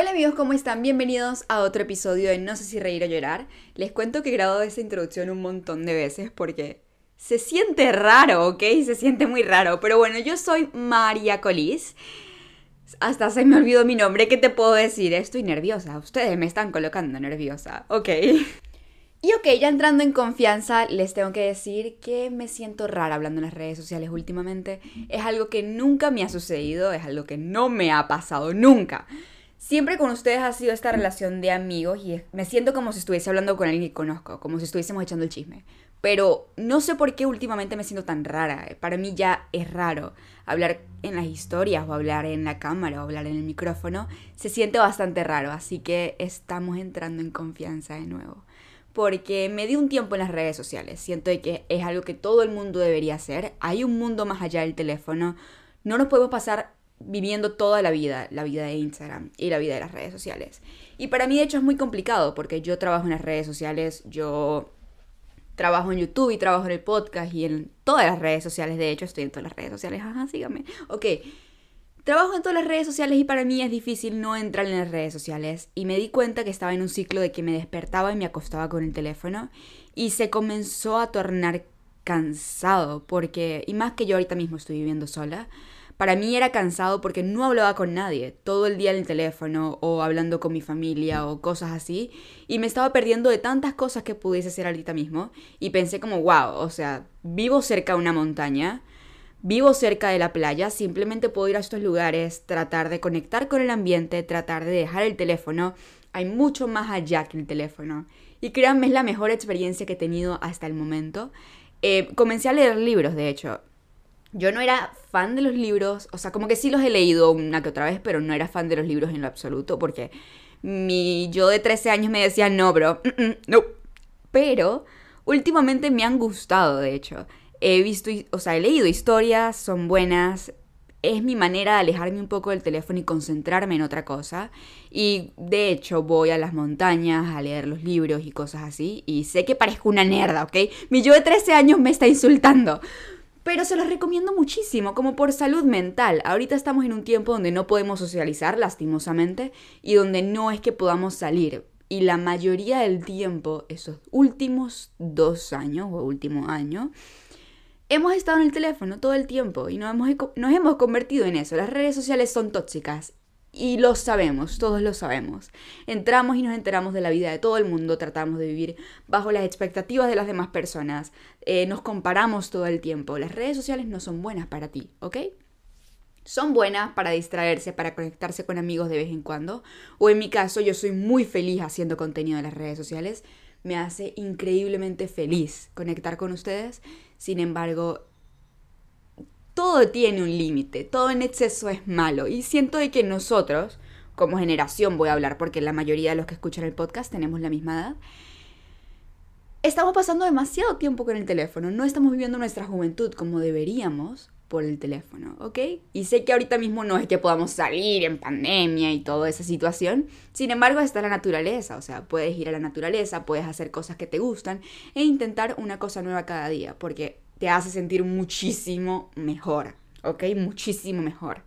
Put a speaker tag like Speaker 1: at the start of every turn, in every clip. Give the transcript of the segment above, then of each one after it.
Speaker 1: Hola amigos, ¿cómo están? Bienvenidos a otro episodio de No sé si reír o llorar. Les cuento que he grabado esta introducción un montón de veces porque se siente raro, ¿ok? Se siente muy raro. Pero bueno, yo soy María Colís. Hasta se me olvidó mi nombre, ¿qué te puedo decir? Estoy nerviosa, ustedes me están colocando nerviosa, ¿ok? Y ok, ya entrando en confianza, les tengo que decir que me siento rara hablando en las redes sociales últimamente. Es algo que nunca me ha sucedido, es algo que no me ha pasado nunca. Siempre con ustedes ha sido esta relación de amigos y me siento como si estuviese hablando con alguien que conozco, como si estuviésemos echando el chisme. Pero no sé por qué últimamente me siento tan rara. Para mí ya es raro hablar en las historias o hablar en la cámara o hablar en el micrófono. Se siente bastante raro, así que estamos entrando en confianza de nuevo. Porque me di un tiempo en las redes sociales. Siento que es algo que todo el mundo debería hacer. Hay un mundo más allá del teléfono. No nos podemos pasar viviendo toda la vida, la vida de Instagram y la vida de las redes sociales. Y para mí de hecho es muy complicado porque yo trabajo en las redes sociales, yo trabajo en YouTube y trabajo en el podcast y en todas las redes sociales, de hecho estoy en todas las redes sociales, ajá, síganme. Ok, trabajo en todas las redes sociales y para mí es difícil no entrar en las redes sociales y me di cuenta que estaba en un ciclo de que me despertaba y me acostaba con el teléfono y se comenzó a tornar cansado porque, y más que yo ahorita mismo estoy viviendo sola, para mí era cansado porque no hablaba con nadie, todo el día en el teléfono o hablando con mi familia o cosas así, y me estaba perdiendo de tantas cosas que pudiese hacer ahorita mismo, y pensé como, wow, o sea, vivo cerca de una montaña, vivo cerca de la playa, simplemente puedo ir a estos lugares, tratar de conectar con el ambiente, tratar de dejar el teléfono, hay mucho más allá que el teléfono. Y créanme, es la mejor experiencia que he tenido hasta el momento. Eh, comencé a leer libros, de hecho. Yo no era fan de los libros, o sea, como que sí los he leído una que otra vez, pero no era fan de los libros en lo absoluto, porque mi yo de 13 años me decía, no, bro, no. Pero últimamente me han gustado, de hecho. He visto, o sea, he leído historias, son buenas, es mi manera de alejarme un poco del teléfono y concentrarme en otra cosa. Y de hecho voy a las montañas a leer los libros y cosas así. Y sé que parezco una nerda, ¿ok? Mi yo de 13 años me está insultando. Pero se los recomiendo muchísimo, como por salud mental. Ahorita estamos en un tiempo donde no podemos socializar, lastimosamente, y donde no es que podamos salir. Y la mayoría del tiempo, esos últimos dos años o último año, hemos estado en el teléfono todo el tiempo y nos hemos, nos hemos convertido en eso. Las redes sociales son tóxicas y lo sabemos, todos lo sabemos. Entramos y nos enteramos de la vida de todo el mundo, tratamos de vivir bajo las expectativas de las demás personas, eh, nos comparamos todo el tiempo. Las redes sociales no son buenas para ti, ¿ok? Son buenas para distraerse, para conectarse con amigos de vez en cuando. O en mi caso, yo soy muy feliz haciendo contenido en las redes sociales. Me hace increíblemente feliz conectar con ustedes. Sin embargo, todo tiene un límite, todo en exceso es malo. Y siento que nosotros, como generación voy a hablar, porque la mayoría de los que escuchan el podcast tenemos la misma edad, estamos pasando demasiado tiempo con el teléfono, no estamos viviendo nuestra juventud como deberíamos por el teléfono, ¿ok? Y sé que ahorita mismo no es que podamos salir en pandemia y toda esa situación, sin embargo está la naturaleza, o sea, puedes ir a la naturaleza, puedes hacer cosas que te gustan e intentar una cosa nueva cada día, porque te hace sentir muchísimo mejor, ¿ok? Muchísimo mejor.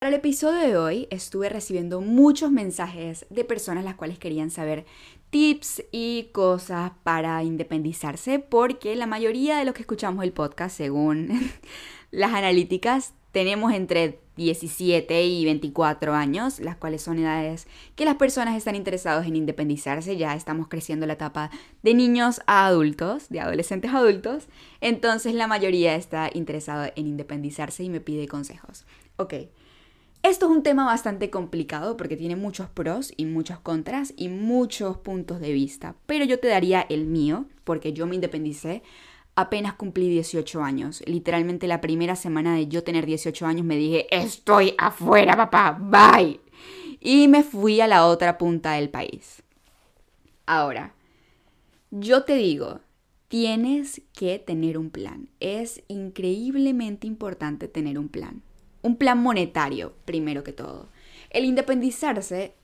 Speaker 1: Para el episodio de hoy estuve recibiendo muchos mensajes de personas las cuales querían saber tips y cosas para independizarse porque la mayoría de los que escuchamos el podcast según las analíticas tenemos entre 17 y 24 años, las cuales son edades que las personas están interesadas en independizarse, ya estamos creciendo la etapa de niños a adultos, de adolescentes a adultos, entonces la mayoría está interesada en independizarse y me pide consejos. Ok, esto es un tema bastante complicado porque tiene muchos pros y muchos contras y muchos puntos de vista, pero yo te daría el mío porque yo me independicé apenas cumplí 18 años. Literalmente la primera semana de yo tener 18 años me dije, estoy afuera, papá, bye. Y me fui a la otra punta del país. Ahora, yo te digo, tienes que tener un plan. Es increíblemente importante tener un plan. Un plan monetario, primero que todo. El independizarse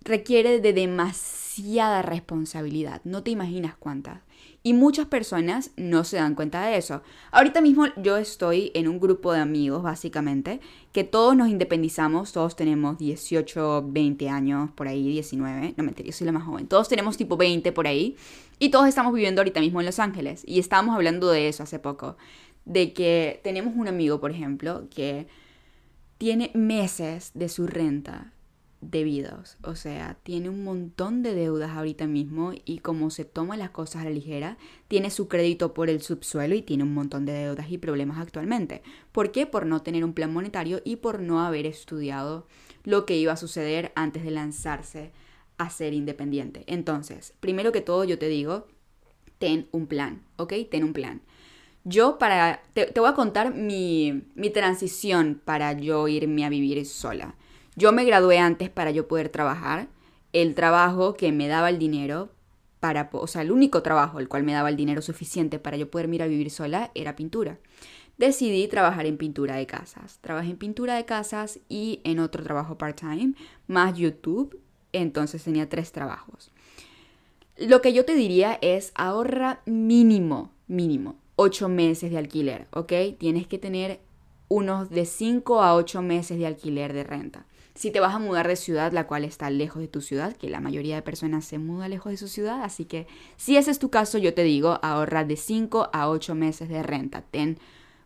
Speaker 1: requiere de demasiada responsabilidad, no te imaginas cuántas. Y muchas personas no se dan cuenta de eso. Ahorita mismo yo estoy en un grupo de amigos, básicamente, que todos nos independizamos, todos tenemos 18, 20 años, por ahí, 19, no me yo soy la más joven, todos tenemos tipo 20 por ahí, y todos estamos viviendo ahorita mismo en Los Ángeles. Y estábamos hablando de eso hace poco, de que tenemos un amigo, por ejemplo, que tiene meses de su renta debidos. O sea, tiene un montón de deudas ahorita mismo y como se toma las cosas a la ligera, tiene su crédito por el subsuelo y tiene un montón de deudas y problemas actualmente. ¿Por qué? Por no tener un plan monetario y por no haber estudiado lo que iba a suceder antes de lanzarse a ser independiente. Entonces, primero que todo yo te digo, ten un plan, ¿ok? Ten un plan. Yo para, te, voy a contar mi, mi transición para yo irme a vivir sola. Yo me gradué antes para yo poder trabajar. El trabajo que me daba el dinero para, o sea, el único trabajo el cual me daba el dinero suficiente para yo poder ir a vivir sola era pintura. Decidí trabajar en pintura de casas. Trabajé en pintura de casas y en otro trabajo part-time, más YouTube. Entonces tenía tres trabajos. Lo que yo te diría es ahorra mínimo, mínimo, ocho meses de alquiler, ¿ok? Tienes que tener unos de cinco a ocho meses de alquiler de renta. Si te vas a mudar de ciudad, la cual está lejos de tu ciudad, que la mayoría de personas se muda lejos de su ciudad, así que si ese es tu caso, yo te digo, ahorra de 5 a 8 meses de renta. Ten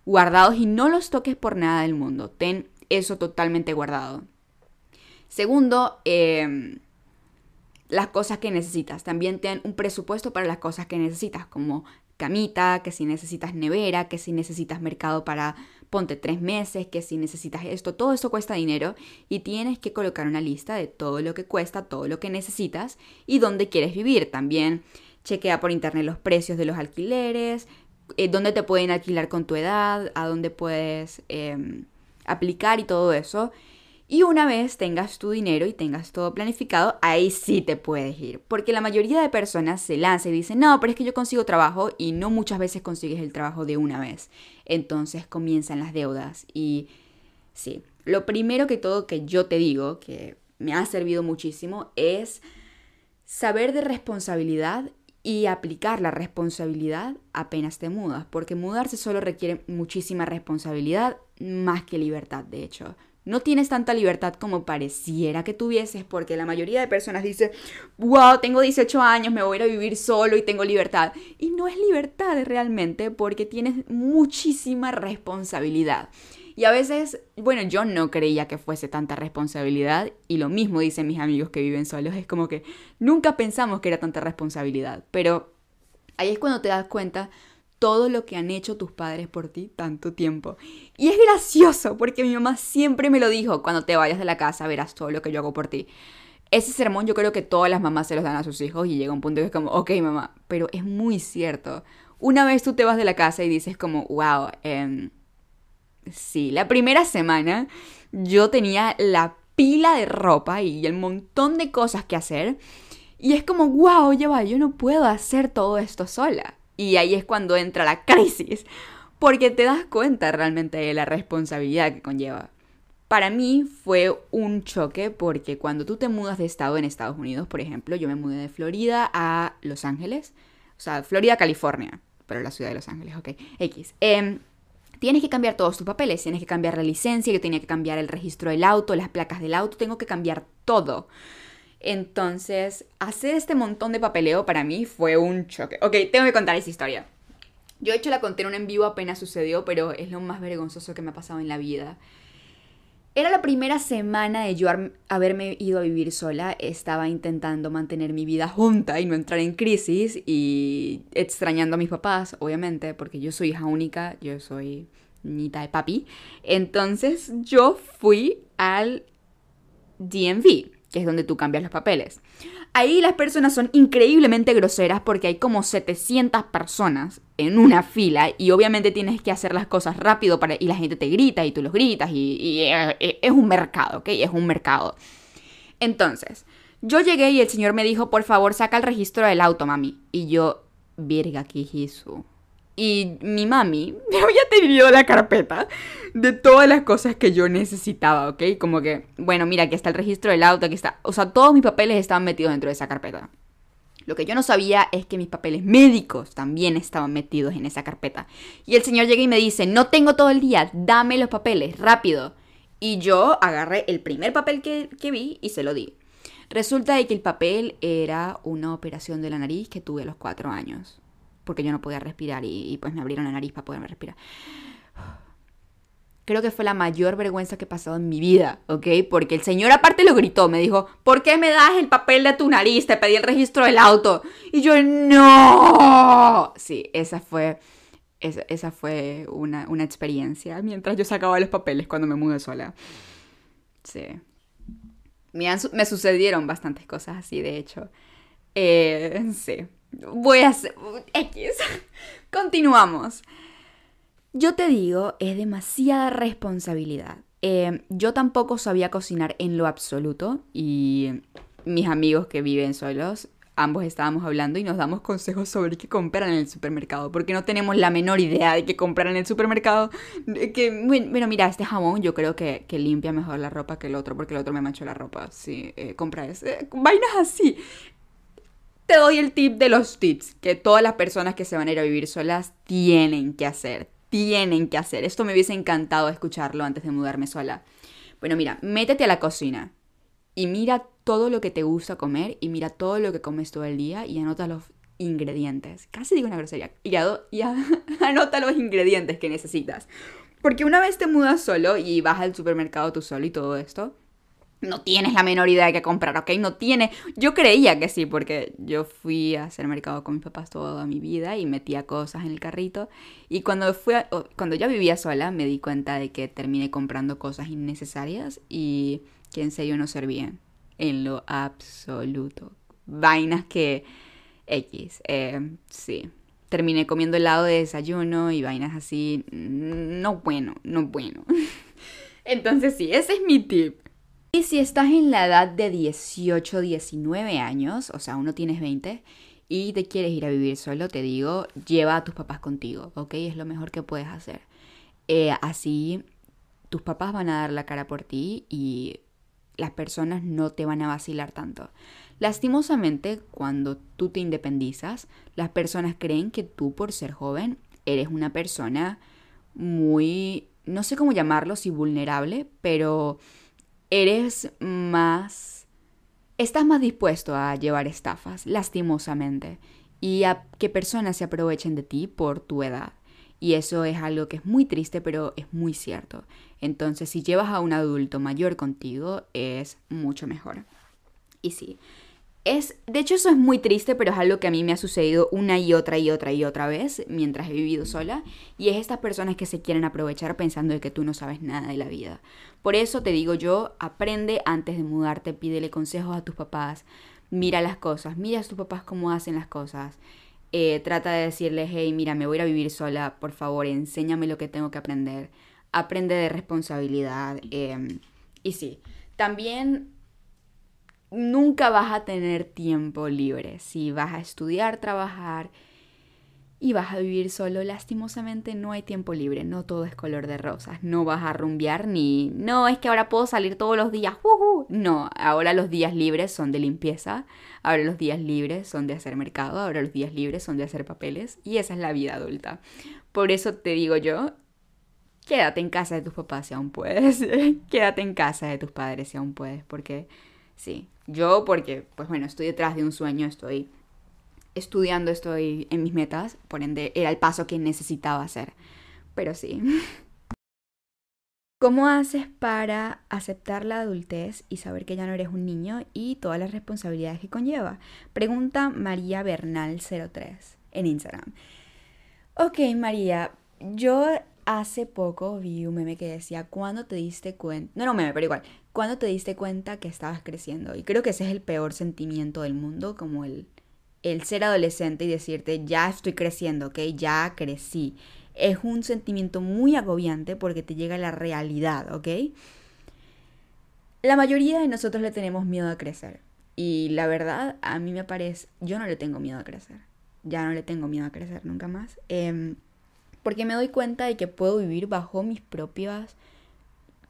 Speaker 1: guardados y no los toques por nada del mundo. Ten eso totalmente guardado. Segundo, em, las cosas que necesitas. También ten un presupuesto para las cosas que necesitas, como camita, que si necesitas nevera, que si necesitas mercado para ponte tres meses, que si necesitas esto, todo eso cuesta dinero y tienes que colocar una lista de todo lo que cuesta, todo lo que necesitas y dónde quieres vivir. También chequea por internet los precios de los alquileres, eh, dónde te pueden alquilar con tu edad, a dónde puedes em, aplicar y todo eso. Y una vez tengas tu dinero y tengas todo planificado, ahí sí te puedes ir. Porque la mayoría de personas se lanza y dicen, no, pero es que yo consigo trabajo y no muchas veces consigues el trabajo de una vez. Entonces comienzan las deudas. Y sí, lo primero que todo que yo te digo, que me ha servido muchísimo, es saber de responsabilidad y aplicar la responsabilidad apenas te mudas. Porque mudarse solo requiere muchísima responsabilidad, más que libertad, de hecho no tienes tanta libertad como pareciera que tuvieses, porque la mayoría de personas dice, wow, tengo 18 años, me voy a ir a vivir solo y tengo libertad. Y no es libertad realmente, porque tienes muchísima responsabilidad. Y a veces, bueno, yo no creía que fuese tanta responsabilidad, y lo mismo dicen mis amigos que viven solos, es como que nunca pensamos que era tanta responsabilidad, pero ahí es cuando te das cuenta todo lo que han hecho tus padres por ti tanto tiempo. Y es gracioso porque mi mamá siempre me lo dijo, cuando te vayas de la casa verás todo lo que yo hago por ti. Ese sermón yo creo que todas las mamás se los dan a sus hijos y llega un punto que es como, ok mamá, pero es muy cierto. Una vez tú te vas de la casa y dices como, wow, eh, sí, la primera semana yo tenía la pila de ropa y el montón de cosas que hacer. Y es como, wow, ya va, yo no puedo hacer todo esto sola. Y ahí es cuando entra la crisis, porque te das cuenta realmente de la responsabilidad que conlleva. Para mí fue un choque porque cuando tú te mudas de estado en Estados Unidos, por ejemplo, yo me mudé de Florida a Los Ángeles, o sea, Florida, California, pero la ciudad de Los Ángeles, ok, X. Em, tienes que cambiar todos tus papeles, tienes que cambiar la licencia, yo tenía que cambiar el registro del auto, las placas del auto, tengo que cambiar todo. Entonces, hacer este montón de papeleo para mí fue un choque. Ok, tengo que contar esa historia. Yo he hecho la conté en un en vivo apenas sucedió, pero es lo más vergonzoso que me ha pasado en la vida. Era la primera semana de yo haberme ido a vivir sola. Estaba intentando mantener mi vida junta y no entrar en crisis y extrañando a mis papás, obviamente, porque yo soy hija única, yo soy niñita de papi. Entonces yo fui al DMV que es donde tú cambias los papeles. Ahí las personas son increíblemente groseras porque hay como 700 personas en una fila y obviamente tienes que hacer las cosas rápido para, y la gente te grita y tú los gritas y, eh, eh, es un mercado, ¿ok? Es un mercado. Entonces, yo llegué y el señor me dijo, por favor, saca el registro del auto, mami. Y yo, virga, ¿qué hizo? Y mi mami me había tenido la carpeta de todas las cosas que yo necesitaba, ¿ok? Como que, bueno, mira, aquí está el registro del auto, aquí está. O sea, todos mis papeles estaban metidos dentro de esa carpeta. Lo que yo no sabía es que mis papeles médicos también estaban metidos en esa carpeta. Y el señor llega y me dice, no tengo todo el día, dame los papeles, rápido. Y yo agarré el primer papel que, que vi y se lo di. Resulta de que el papel era una operación de la nariz que tuve a los cuatro años. Porque yo no podía respirar y, pues me abrieron la nariz para poderme respirar creo que fue la mayor vergüenza que he pasado en mi vida, ¿ok? Porque el señor aparte lo gritó, me dijo, ¿por qué me das el papel de tu nariz? Te pedí el registro del auto. Y yo, no. Sí, esa fue, esa, fue una, experiencia mientras yo sacaba los papeles cuando me mudé sola. Sí. Me, me sucedieron bastantes cosas así, de hecho. Eh, sí. Voy a hacer... X. Continuamos. Yo te digo, es demasiada responsabilidad. Eh, yo tampoco sabía cocinar en lo absoluto y mis amigos que viven solos, ambos estábamos hablando y nos damos consejos sobre qué comprar en el supermercado, porque no tenemos la menor idea de qué comprar en el supermercado. Que, bueno, mira, este jamón yo creo que, limpia mejor la ropa que el otro, porque el otro me manchó la ropa. Sí, eh, compra ese. vainas así. Te doy el tip de los tips que todas las personas que se van a ir a vivir solas tienen que hacer tienen que hacer. Esto me hubiese encantado escucharlo antes de mudarme sola. Bueno, mira, métete a la cocina y mira todo lo que te gusta comer y mira todo lo que comes todo el día y anota los ingredientes. Casi digo una grosería. Y, y anota los ingredientes que necesitas. Porque una vez te mudas solo y vas al supermercado tú solo y todo esto, no tienes la menor idea de qué comprar, ¿ok? No tiene. Yo creía que sí, porque yo fui a hacer mercado con mis papás toda mi vida y metía cosas en el carrito. Y cuando, fui cuando ya vivía sola, me di cuenta de que terminé comprando cosas innecesarias y que en serio no servían. En lo absoluto. Vainas que. X. Eh, sí. Terminé comiendo helado de desayuno y vainas así. No bueno, no bueno. Entonces, sí, ese es mi tip y si estás en la edad de 18, 19 años, o sea, uno tienes 20, y te quieres ir a vivir solo, te digo, lleva a tus papás contigo, ¿ok? Es lo mejor que puedes hacer. Eh, así tus papás van a dar la cara por ti y las personas no te van a vacilar tanto. Lastimosamente, cuando tú te independizas, las personas creen que tú por ser joven eres una persona muy, no sé cómo llamarlo, si vulnerable, pero eres más... Estás más dispuesto a llevar estafas, lastimosamente, y a que personas se aprovechen de ti por tu edad. Y eso es algo que es muy triste, pero es muy cierto. Entonces, si llevas a un adulto mayor contigo, es mucho mejor. Y sí, es, de hecho eso es muy triste, pero es algo que a mí me ha sucedido una y otra y otra y otra vez mientras he vivido sola. Y es estas personas que se quieren aprovechar pensando de que tú no sabes nada de la vida. Por eso te digo yo, aprende antes de mudarte, pídele consejos a tus papás, mira las cosas, mira a tus papás cómo hacen las cosas. Eh, trata de decirles, hey, mira, me voy a vivir sola, por favor, enséñame lo que tengo que aprender. Aprende de responsabilidad. Em, y sí, también nunca vas a tener tiempo libre. Si vas a estudiar, trabajar y vas a vivir solo, lastimosamente no hay tiempo libre, no todo es color de rosas, no vas a rumbear ni, no, es que ahora puedo salir todos los días, no, ahora los días libres son de limpieza, ahora los días libres son de hacer mercado, ahora los días libres son de hacer papeles y esa es la vida adulta. Por eso te digo yo, quédate en casa de tus papás si aún puedes, quédate en casa de tus padres si aún puedes, porque sí, yo porque, pues bueno, estoy detrás de un sueño, estoy estudiando, estoy en mis metas, por ende era el paso que necesitaba hacer. Pero sí. ¿Cómo haces para aceptar la adultez y saber que ya no eres un niño y todas las responsabilidades que conlleva? Pregunta María Bernal03 en Instagram. Ok, María, yo hace poco vi un meme que decía, ¿cuándo te diste cuenta? No, no meme, pero igual, ¿cuándo te diste cuenta que estabas creciendo? Y creo que ese es el peor sentimiento del mundo, como el, el ser adolescente y decirte, ya estoy creciendo, ¿ok? Ya crecí. Es un sentimiento muy agobiante porque te llega la realidad, ¿ok? La mayoría de nosotros le tenemos miedo a crecer. Y la verdad, a mí me parece, yo no le tengo miedo a crecer. Ya no le tengo miedo a crecer nunca más. Eh, porque me doy cuenta de que puedo vivir bajo mis propias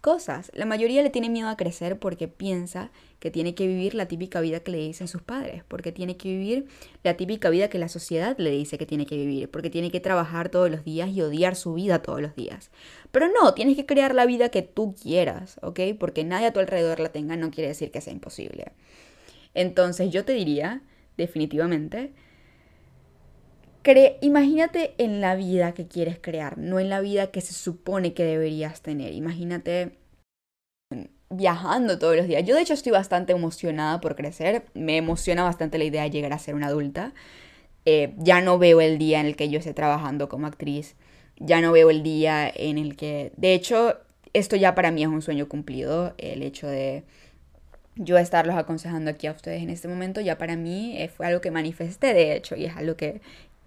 Speaker 1: cosas. La mayoría le tiene miedo a crecer porque piensa que tiene que vivir la típica vida que le dicen sus padres, porque tiene que vivir la típica vida que la sociedad le dice que tiene que vivir, porque tiene que trabajar todos los días y odiar su vida todos los días. Pero no, tienes que crear la vida que tú quieras, ¿ok? Porque nadie a tu alrededor la tenga no quiere decir que sea imposible. Entonces yo te diría, definitivamente, imagínate en la vida que quieres crear, no en la vida que se supone que deberías tener. Imagínate viajando todos los días. Yo de hecho estoy bastante emocionada por crecer. Me emociona bastante la idea de llegar a ser una adulta. Eh, ya no veo el día en el que yo esté trabajando como actriz. Ya no veo el día en el que... De hecho, esto ya para mí es un sueño cumplido. El hecho de yo estarlos aconsejando aquí a ustedes en este momento, ya para mí eh, fue algo que manifesté, de hecho, y es algo que,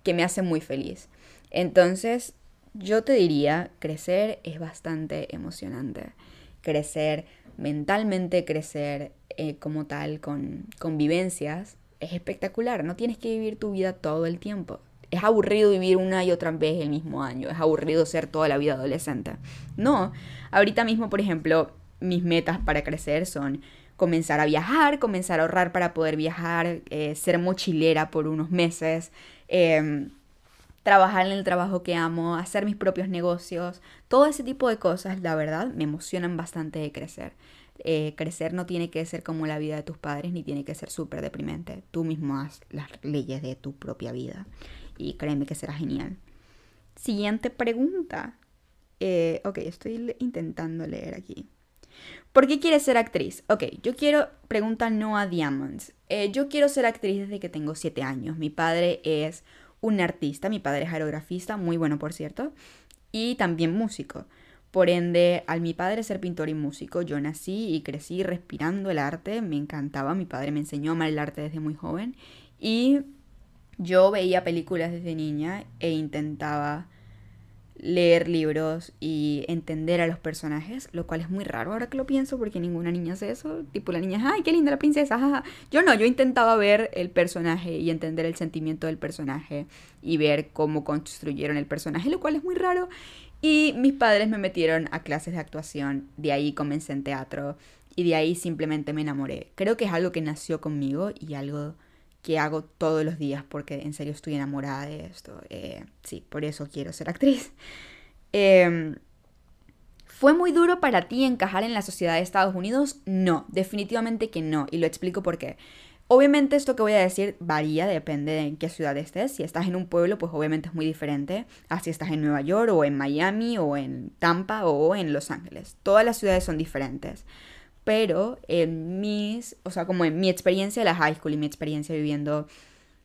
Speaker 1: que me hace muy feliz. Entonces, yo te diría, crecer es bastante emocionante. Crecer mentalmente, crecer eh, como tal, con, con vivencias, es espectacular. No tienes que vivir tu vida todo el tiempo. Es aburrido vivir una y otra vez el mismo año. Es aburrido ser toda la vida adolescente. No, ahorita mismo, por ejemplo, mis metas para crecer son comenzar a viajar, comenzar a ahorrar para poder viajar, eh, ser mochilera por unos meses, Em, trabajar en el trabajo que amo, hacer mis propios negocios, todo ese tipo de cosas, la verdad, me emocionan bastante de crecer. Eh, crecer no tiene que ser como la vida de tus padres, ni tiene que ser súper deprimente. Tú mismo haz las leyes de tu propia vida y créeme que será genial. Siguiente pregunta. Eh, ok, estoy intentando leer aquí. ¿Por qué quieres ser actriz? Ok, yo quiero, pregunta Noah Diamonds. Eh, yo quiero ser actriz desde que tengo 7 años. Mi padre es un artista, mi padre es aerografista, muy bueno por cierto, y también músico. Por ende, al mi padre ser pintor y músico, yo nací y crecí respirando el arte, me encantaba, mi padre me enseñó a amar el arte desde muy joven y yo veía películas desde niña e intentaba leer libros y entender a los personajes, lo cual es muy raro ahora que lo pienso porque ninguna niña hace eso. Tipo la niña, ay, qué linda la princesa. Yo no, yo intentaba ver el personaje y entender el sentimiento del personaje y ver cómo construyeron el personaje, lo cual es muy raro. Y mis padres me metieron a clases de actuación, de ahí comencé en teatro y de ahí simplemente me enamoré. Creo que es algo que nació conmigo y algo que hago todos los días porque en serio estoy enamorada de esto. Eh, sí, por eso quiero ser actriz. Em, ¿Fue muy duro para ti encajar en la sociedad de Estados Unidos? No, definitivamente que no, y lo explico por qué. Obviamente esto que voy a decir varía, depende de en qué ciudad estés. Si estás en un pueblo, pues obviamente es muy diferente a si estás en Nueva York o en Miami o en Tampa o en Los Ángeles. Todas las ciudades son diferentes pero en mis, o sea, como en mi experiencia de la high school y mi experiencia viviendo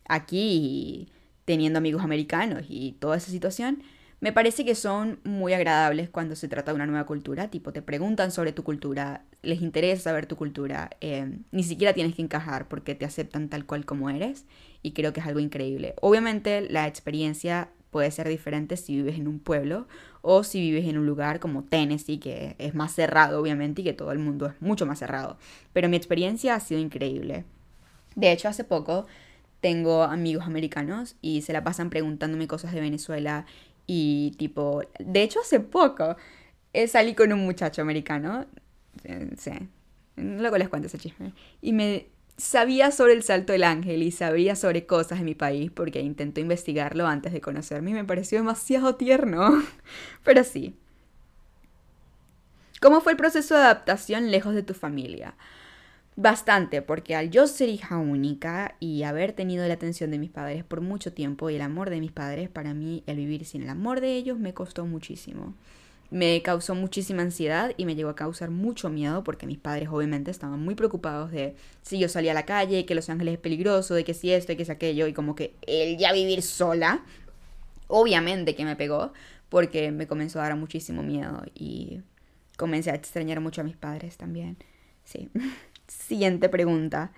Speaker 1: aquí y teniendo amigos americanos y toda esa situación, me parece que son muy agradables cuando se trata de una nueva cultura, tipo te preguntan sobre tu cultura, les interesa saber tu cultura, eh, ni siquiera tienes que encajar porque te aceptan tal cual como eres y creo que es algo increíble. Obviamente la experiencia puede ser diferente si vives en un pueblo o si vives en un lugar como Tennessee, que es más cerrado obviamente y que todo el mundo es mucho más cerrado. Pero mi experiencia ha sido increíble. De hecho, hace poco tengo amigos americanos y se la pasan preguntándome cosas de Venezuela y tipo, de hecho hace poco eh, salí con un muchacho americano, eh, sí, luego les cuento ese chisme, y me sabía sobre el Salto del Ángel y sabía sobre cosas de mi país porque intentó investigarlo antes de conocerme y me pareció demasiado tierno. Pero sí. ¿Cómo fue el proceso de adaptación lejos de tu familia? Bastante, porque al yo ser hija única y haber tenido la atención de mis padres por mucho tiempo y el amor de mis padres, para mí el vivir sin el amor de ellos me costó muchísimo me causó muchísima ansiedad y me llegó a causar mucho miedo porque mis padres obviamente estaban muy preocupados de si yo salía a la calle, que Los Ángeles es peligroso, de que si esto y que si aquello y como que él ya vivir sola, obviamente que me pegó porque me comenzó a dar muchísimo miedo y comencé a extrañar mucho a mis padres también. Sí. Siguiente pregunta.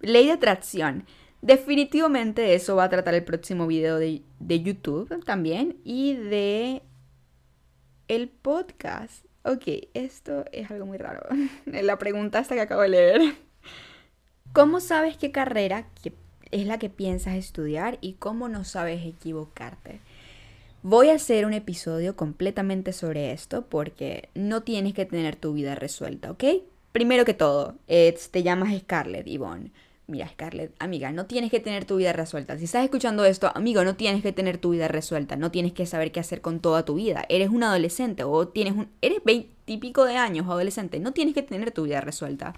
Speaker 1: Ley de atracción. Definitivamente de eso va a tratar el próximo video de, YouTube también y de el podcast. Ok, esto es algo muy raro. La pregunta esta que acabo de leer. ¿Cómo sabes qué carrera es la que piensas estudiar y cómo no sabes equivocarte? Voy a hacer un episodio completamente sobre esto porque no tienes que tener tu vida resuelta, ¿ok? Primero que todo, te llamas Scarlett, Yvonne. Mira, Scarlett, amiga, no tienes que tener tu vida resuelta. Si estás escuchando esto, amigo, no tienes que tener tu vida resuelta. No tienes que saber qué hacer con toda tu vida. Eres un adolescente o tienes un, eres veintipico de años adolescente. No tienes que tener tu vida resuelta.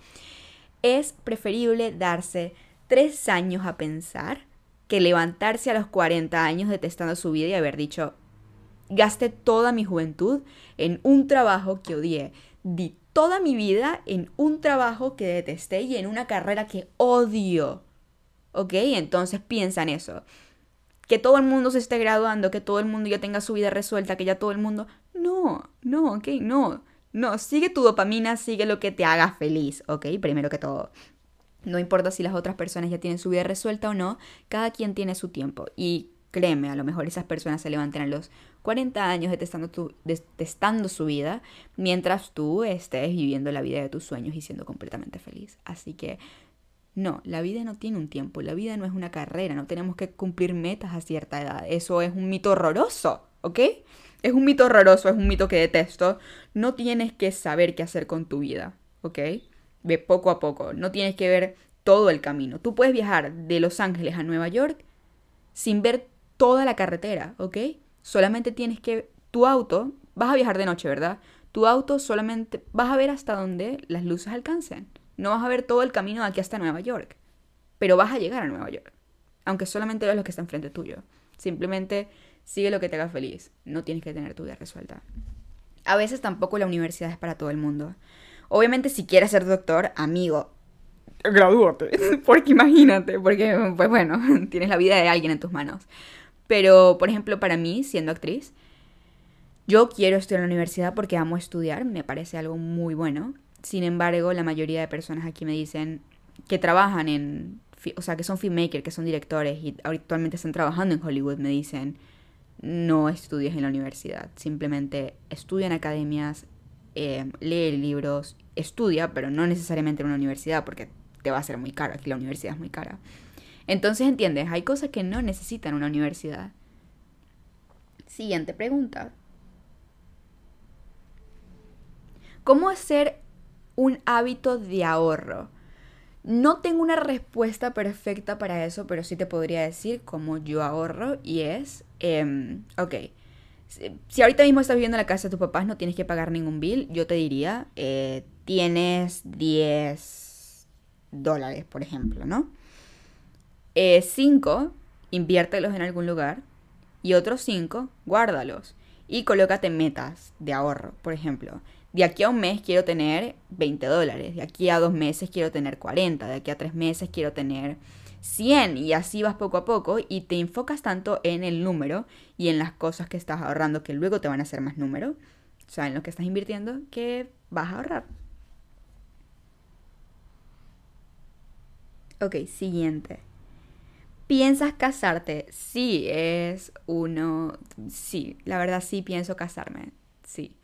Speaker 1: Es preferible darse tres años a pensar que levantarse a los 40 años detestando su vida y haber dicho, gasté toda mi juventud en un trabajo que odié, di toda mi vida en un trabajo que detesté y en una carrera que odio. ¿Ok? Entonces piensa en eso. Que todo el mundo se esté graduando, que todo el mundo ya tenga su vida resuelta, que ya todo el mundo... No, no, ok, no. No, sigue tu dopamina, sigue lo que te haga feliz, ¿ok? Primero que todo. No importa si las otras personas ya tienen su vida resuelta o no, cada quien tiene su tiempo. Y créeme, a lo mejor esas personas se levantan a los 40 años detestando, tu, detestando su vida, mientras tú estés viviendo la vida de tus sueños y siendo completamente feliz. Así que no, la vida no tiene un tiempo, la vida no es una carrera, no tenemos que cumplir metas a cierta edad. Eso es un mito horroroso, ¿ok? Es un mito horroroso, es un mito que detesto. No tienes que saber qué hacer con tu vida, ¿ok? Ve poco a poco, no tienes que ver todo el camino. Tú puedes viajar de Los Ángeles a Nueva York sin ver toda la carretera, ¿ok? Solamente tienes que... Tu auto, vas a viajar de noche, ¿verdad? Tu auto solamente vas a ver hasta donde las luces alcancen. No vas a ver todo el camino de aquí hasta Nueva York. Pero vas a llegar a Nueva York. Aunque solamente veas lo que está enfrente tuyo. Simplemente sigue lo que te haga feliz. No tienes que tener tu vida resuelta. A veces tampoco la universidad es para todo el mundo. Obviamente si quieres ser doctor, amigo, gradúate. porque imagínate, porque, pues bueno, tienes la vida de alguien en tus manos. Pero, por ejemplo, para mí, siendo actriz, yo quiero estudiar en la universidad porque amo estudiar, me parece algo muy bueno. Sin embargo, la mayoría de personas aquí me dicen que trabajan en, o sea, que son filmmakers, que son directores y actualmente están trabajando en Hollywood, me dicen, no estudies en la universidad, simplemente estudia en academias, eh, lee libros, estudia, pero no necesariamente en una universidad porque te va a ser muy caro, aquí la universidad es muy cara. Entonces, ¿entiendes? Hay cosas que no necesitan una universidad. Siguiente pregunta. ¿Cómo hacer un hábito de ahorro? No tengo una respuesta perfecta para eso, pero sí te podría decir cómo yo ahorro y es, em, ok, si, ahorita mismo estás viviendo en la casa de tus papás, no tienes que pagar ningún bill, yo te diría, eh, tienes 10 dólares, por ejemplo, ¿no? 5, eh, inviértelos en algún lugar y otros 5, guárdalos y colócate metas de ahorro, por ejemplo. De aquí a un mes quiero tener 20 dólares, de aquí a dos meses quiero tener 40, de aquí a tres meses quiero tener 100 y así vas poco a poco y te enfocas tanto en el número y en las cosas que estás ahorrando que luego te van a hacer más número, o sea, en lo que estás invirtiendo, que vas a ahorrar. Ok, siguiente. ¿Piensas casarte? Sí, es uno... Sí, la verdad sí pienso casarme. Sí.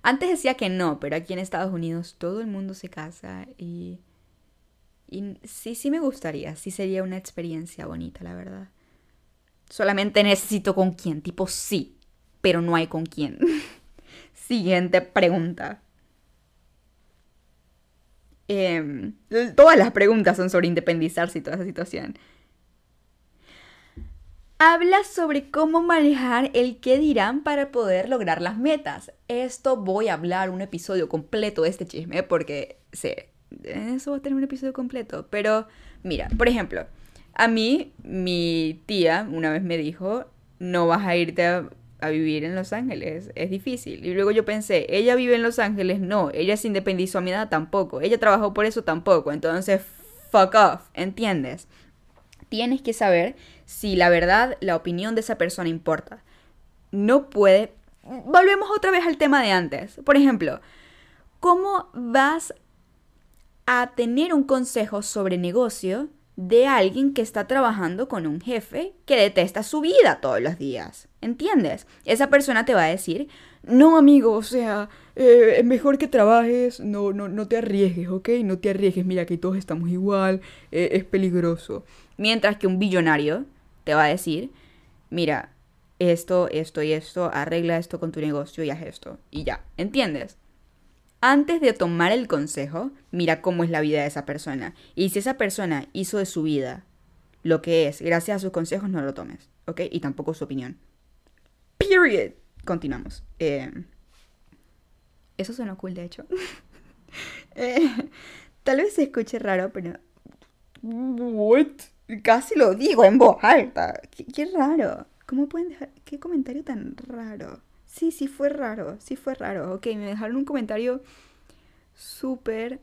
Speaker 1: Antes decía que no, pero aquí en Estados Unidos todo el mundo se casa y... Y sí, sí me gustaría, sí sería una experiencia bonita, la verdad. Solamente necesito con quién, tipo sí, pero no hay con quién. Siguiente pregunta. Em, todas las preguntas son sobre independizarse y toda esa situación. Habla sobre cómo manejar el qué dirán para poder lograr las metas. Esto voy a hablar un episodio completo de este chisme porque sé, eso va a tener un episodio completo. Pero mira, por ejemplo, a mí mi tía una vez me dijo, no vas a irte a, vivir en Los Ángeles, es difícil. Y luego yo pensé, ella vive en Los Ángeles, no, ella se independizó a mi edad tampoco, ella trabajó por eso tampoco, entonces, fuck off, ¿entiendes? Tienes que saber si la verdad, la opinión de esa persona importa. No puede... Volvemos otra vez al tema de antes. Por ejemplo, ¿cómo vas a tener un consejo sobre negocio de alguien que está trabajando con un jefe que detesta su vida todos los días. ¿Entiendes? Esa persona te va a decir, no amigo, o sea, eh, es mejor que trabajes, no, no, no te arriesgues, ¿ok? No te arriesgues, mira que todos estamos igual, eh, es peligroso. Mientras que un billonario te va a decir, mira, esto, esto y esto, arregla esto con tu negocio y haz esto. Y ya, ¿entiendes? Antes de tomar el consejo, mira cómo es la vida de esa persona. Y si esa persona hizo de su vida lo que es, gracias a sus consejos, no lo tomes, ¿ok? Y tampoco su opinión. Period. Continuamos. Eh, eso suena cool, de hecho. Eh, tal vez se escuche raro, pero... What? Casi lo digo en voz alta. qué raro. ¿Cómo pueden dejar? ¿Qué comentario tan raro? Sí, sí fue raro, sí fue raro. Ok, me dejaron un comentario súper...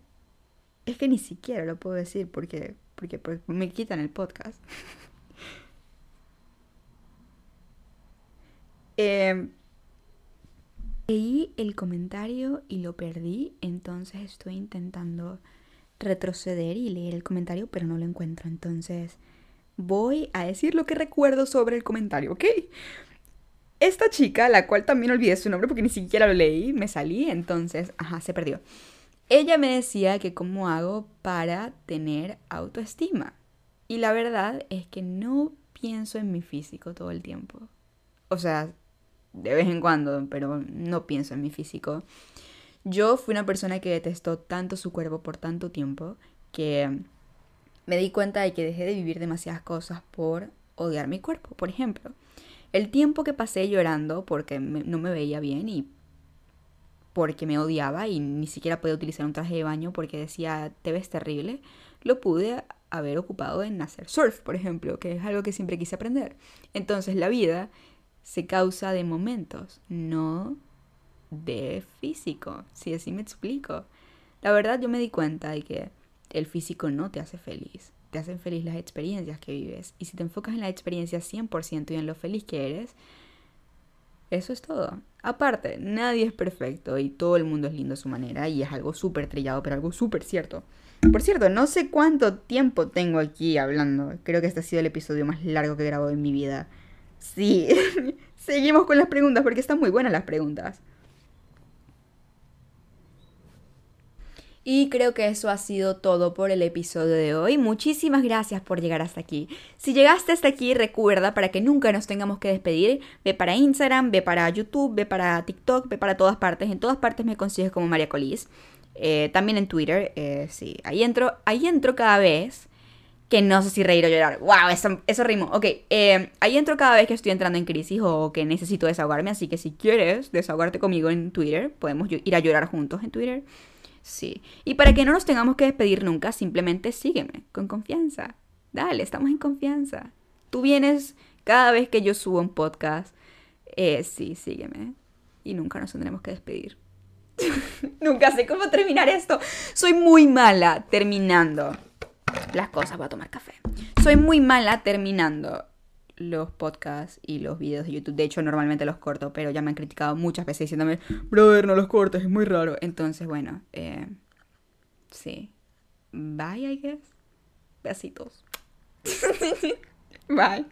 Speaker 1: Es que ni siquiera lo puedo decir porque, porque, me quitan el podcast. eh, leí el comentario y lo perdí, entonces estoy intentando retroceder y leer el comentario, pero no lo encuentro. Entonces voy a decir lo que recuerdo sobre el comentario, ¿ok? Esta chica, la cual también olvidé su nombre porque ni siquiera lo leí, me salí, entonces, ajá, se perdió. Ella me decía que cómo hago para tener autoestima. Y la verdad es que no pienso en mi físico todo el tiempo. O sea, de vez en cuando, pero no pienso en mi físico. Yo fui una persona que detestó tanto su cuerpo por tanto tiempo que me di cuenta de que dejé de vivir demasiadas cosas por odiar mi cuerpo. Por ejemplo, el tiempo que pasé llorando porque no me veía bien y porque me odiaba y ni siquiera podía utilizar un traje de baño porque decía te ves terrible, lo pude haber ocupado en hacer surf, por ejemplo, que es algo que siempre quise aprender. Entonces la vida se causa de momentos, no de físico, si así me explico. La verdad yo me di cuenta de que el físico no te hace feliz. Te hacen feliz las experiencias que vives. Y si te enfocas en la experiencia 100% y en lo feliz que eres, eso es todo. Aparte, nadie es perfecto y todo el mundo es lindo a su manera y es algo súper trillado, pero algo súper cierto. Por cierto, no sé cuánto tiempo tengo aquí hablando. Creo que este ha sido el episodio más largo que he grabado en mi vida. Sí, seguimos con las preguntas porque están muy buenas las preguntas. Y creo que eso ha sido todo por el episodio de hoy. Muchísimas gracias por llegar hasta aquí. Si llegaste hasta aquí, recuerda, para que nunca nos tengamos que despedir, ve para Instagram, ve para YouTube, ve para TikTok, ve para todas partes. En todas partes me consigues como María Colis. Eh, también en Twitter, eh, sí. Ahí entro, ahí entro cada vez que no sé si reír o llorar. ¡Wow! Eso, eso ritmo. Ok, eh, ahí entro cada vez que estoy entrando en crisis o que necesito desahogarme. Así que si quieres desahogarte conmigo en Twitter, podemos ir a llorar juntos en Twitter. Sí. Y para que no nos tengamos que despedir nunca, simplemente sígueme con confianza. Dale, estamos en confianza. Tú vienes cada vez que yo subo un podcast. Eh, sí, sígueme. Y nunca nos tendremos que despedir. nunca sé cómo terminar esto. Soy muy mala terminando las cosas. Voy a tomar café. Soy muy mala terminando los podcasts y los videos de YouTube. De hecho, normalmente los corto, pero ya me han criticado muchas veces diciéndome, brother, no los cortes, es muy raro. Entonces, bueno, eh, sí. Bye, I guess. Besitos. Bye.